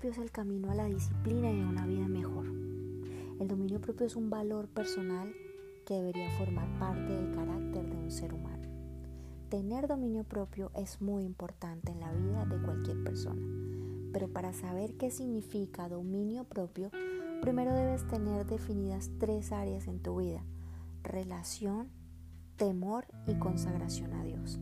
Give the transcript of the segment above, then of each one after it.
propio es el camino a la disciplina y a una vida mejor. El dominio propio es un valor personal que debería formar parte del carácter de un ser humano. Tener dominio propio es muy importante en la vida de cualquier persona, pero para saber qué significa dominio propio, primero debes tener definidas tres áreas en tu vida, relación, temor y consagración a Dios.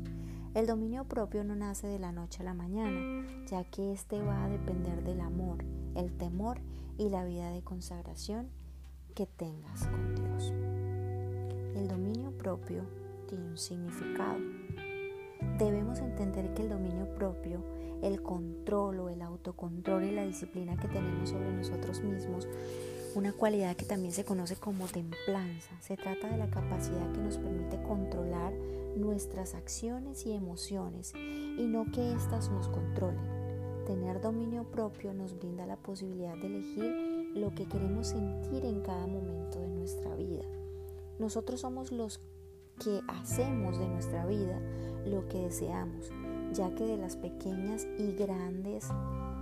El dominio propio no nace de la noche a la mañana, ya que éste va a depender del amor, el temor y la vida de consagración que tengas con Dios. El dominio propio tiene un significado. Debemos entender que el dominio propio, el control o el autocontrol y la disciplina que tenemos sobre nosotros mismos, una cualidad que también se conoce como templanza, se trata de la capacidad que nos permite controlar nuestras acciones y emociones y no que éstas nos controlen. Tener dominio propio nos brinda la posibilidad de elegir lo que queremos sentir en cada momento de nuestra vida. Nosotros somos los que hacemos de nuestra vida lo que deseamos, ya que de las pequeñas y grandes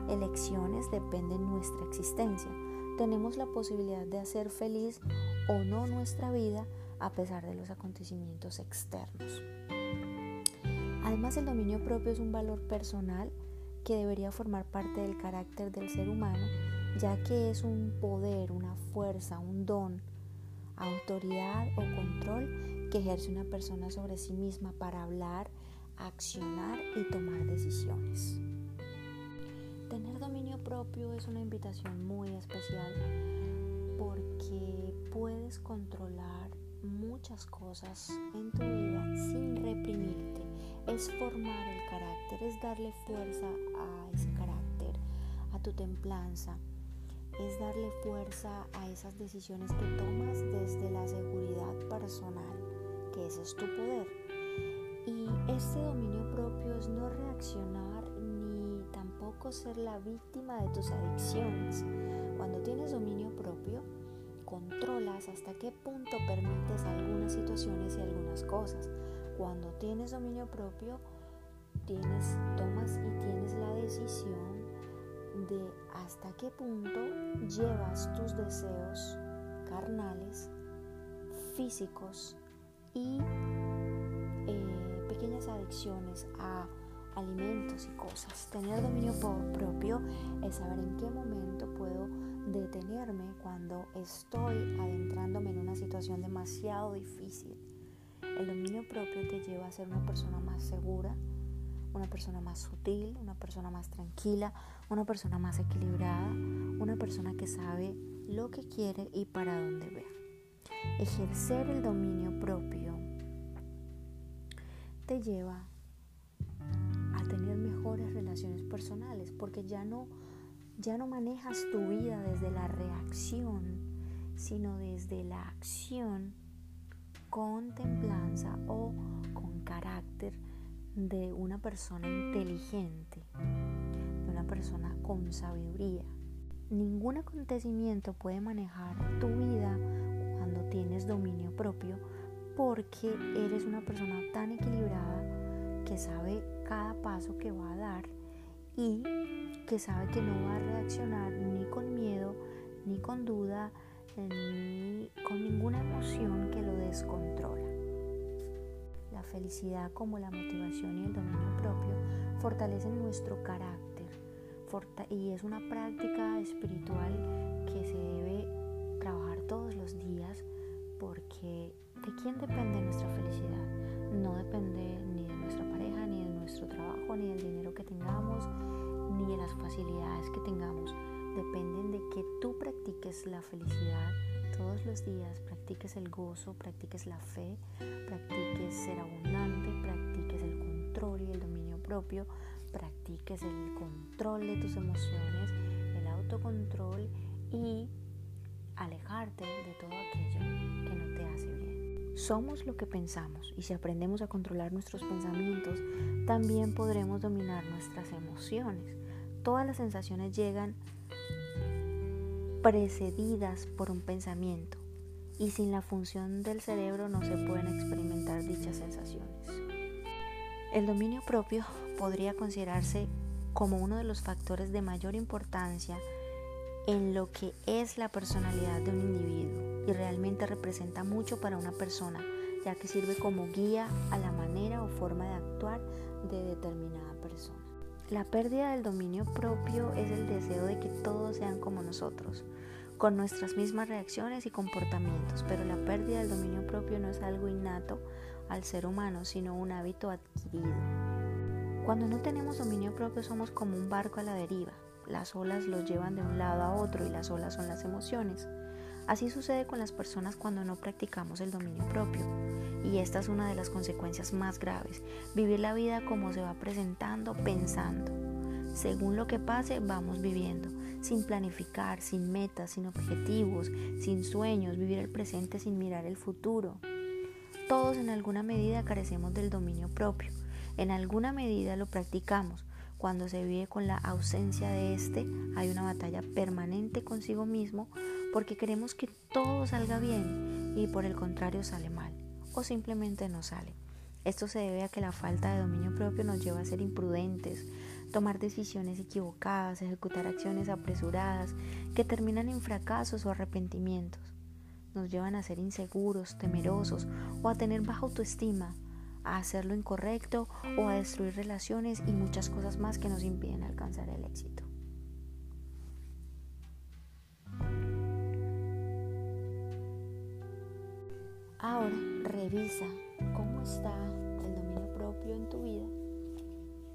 elecciones depende nuestra existencia. Tenemos la posibilidad de hacer feliz o no nuestra vida a pesar de los acontecimientos externos. Además, el dominio propio es un valor personal que debería formar parte del carácter del ser humano, ya que es un poder, una fuerza, un don, autoridad o control que ejerce una persona sobre sí misma para hablar, accionar y tomar decisiones. Tener dominio propio es una invitación muy especial porque puedes controlar muchas cosas en tu vida sin reprimirte. Es formar el carácter, es darle fuerza a ese carácter, a tu templanza. Es darle fuerza a esas decisiones que tomas desde la seguridad personal, que ese es tu poder. Y este dominio propio es no reaccionar ni tampoco ser la víctima de tus adicciones. Cuando tienes hasta qué punto permites algunas situaciones y algunas cosas. Cuando tienes dominio propio, tienes, tomas y tienes la decisión de hasta qué punto llevas tus deseos carnales, físicos y eh, pequeñas adicciones a alimentos y cosas. Tener dominio propio es saber en qué momento puedo detenerme cuando estoy adentrándome en una situación demasiado difícil. El dominio propio te lleva a ser una persona más segura, una persona más sutil, una persona más tranquila, una persona más equilibrada, una persona que sabe lo que quiere y para dónde va. Ejercer el dominio propio te lleva a tener mejores relaciones personales porque ya no ya no manejas tu vida desde la reacción, sino desde la acción con templanza o con carácter de una persona inteligente, de una persona con sabiduría. Ningún acontecimiento puede manejar tu vida cuando tienes dominio propio porque eres una persona tan equilibrada que sabe cada paso que va a dar y que sabe que no va a reaccionar ni con miedo, ni con duda, ni con ninguna emoción que lo descontrola. La felicidad como la motivación y el dominio propio fortalecen nuestro carácter y es una práctica espiritual que se debe trabajar todos los días porque ¿de quién depende las facilidades que tengamos. Dependen de que tú practiques la felicidad todos los días, practiques el gozo, practiques la fe, practiques ser abundante, practiques el control y el dominio propio, practiques el control de tus emociones, el autocontrol y alejarte de todo aquello que no te hace bien. Somos lo que pensamos y si aprendemos a controlar nuestros pensamientos, también podremos dominar nuestras emociones. Todas las sensaciones llegan precedidas por un pensamiento y sin la función del cerebro no se pueden experimentar dichas sensaciones. El dominio propio podría considerarse como uno de los factores de mayor importancia en lo que es la personalidad de un individuo y realmente representa mucho para una persona, ya que sirve como guía a la manera o forma de actuar de determinada persona. La pérdida del dominio propio es el deseo de que todos sean como nosotros, con nuestras mismas reacciones y comportamientos, pero la pérdida del dominio propio no es algo innato al ser humano, sino un hábito adquirido. Cuando no tenemos dominio propio somos como un barco a la deriva. Las olas los llevan de un lado a otro y las olas son las emociones. Así sucede con las personas cuando no practicamos el dominio propio. Y esta es una de las consecuencias más graves. Vivir la vida como se va presentando, pensando. Según lo que pase, vamos viviendo, sin planificar, sin metas, sin objetivos, sin sueños, vivir el presente sin mirar el futuro. Todos en alguna medida carecemos del dominio propio. En alguna medida lo practicamos. Cuando se vive con la ausencia de este, hay una batalla permanente consigo mismo porque queremos que todo salga bien y por el contrario sale mal o simplemente no sale. Esto se debe a que la falta de dominio propio nos lleva a ser imprudentes, tomar decisiones equivocadas, ejecutar acciones apresuradas que terminan en fracasos o arrepentimientos nos llevan a ser inseguros, temerosos o a tener baja autoestima, a hacer lo incorrecto o a destruir relaciones y muchas cosas más que nos impiden alcanzar el éxito. Ahora revisa cómo está el dominio propio en tu vida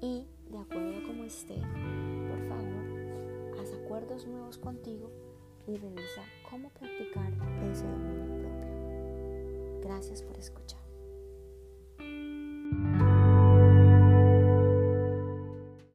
y de acuerdo a cómo esté, por favor, haz acuerdos nuevos contigo y revisa cómo practicar ese dominio propio. Gracias por escuchar.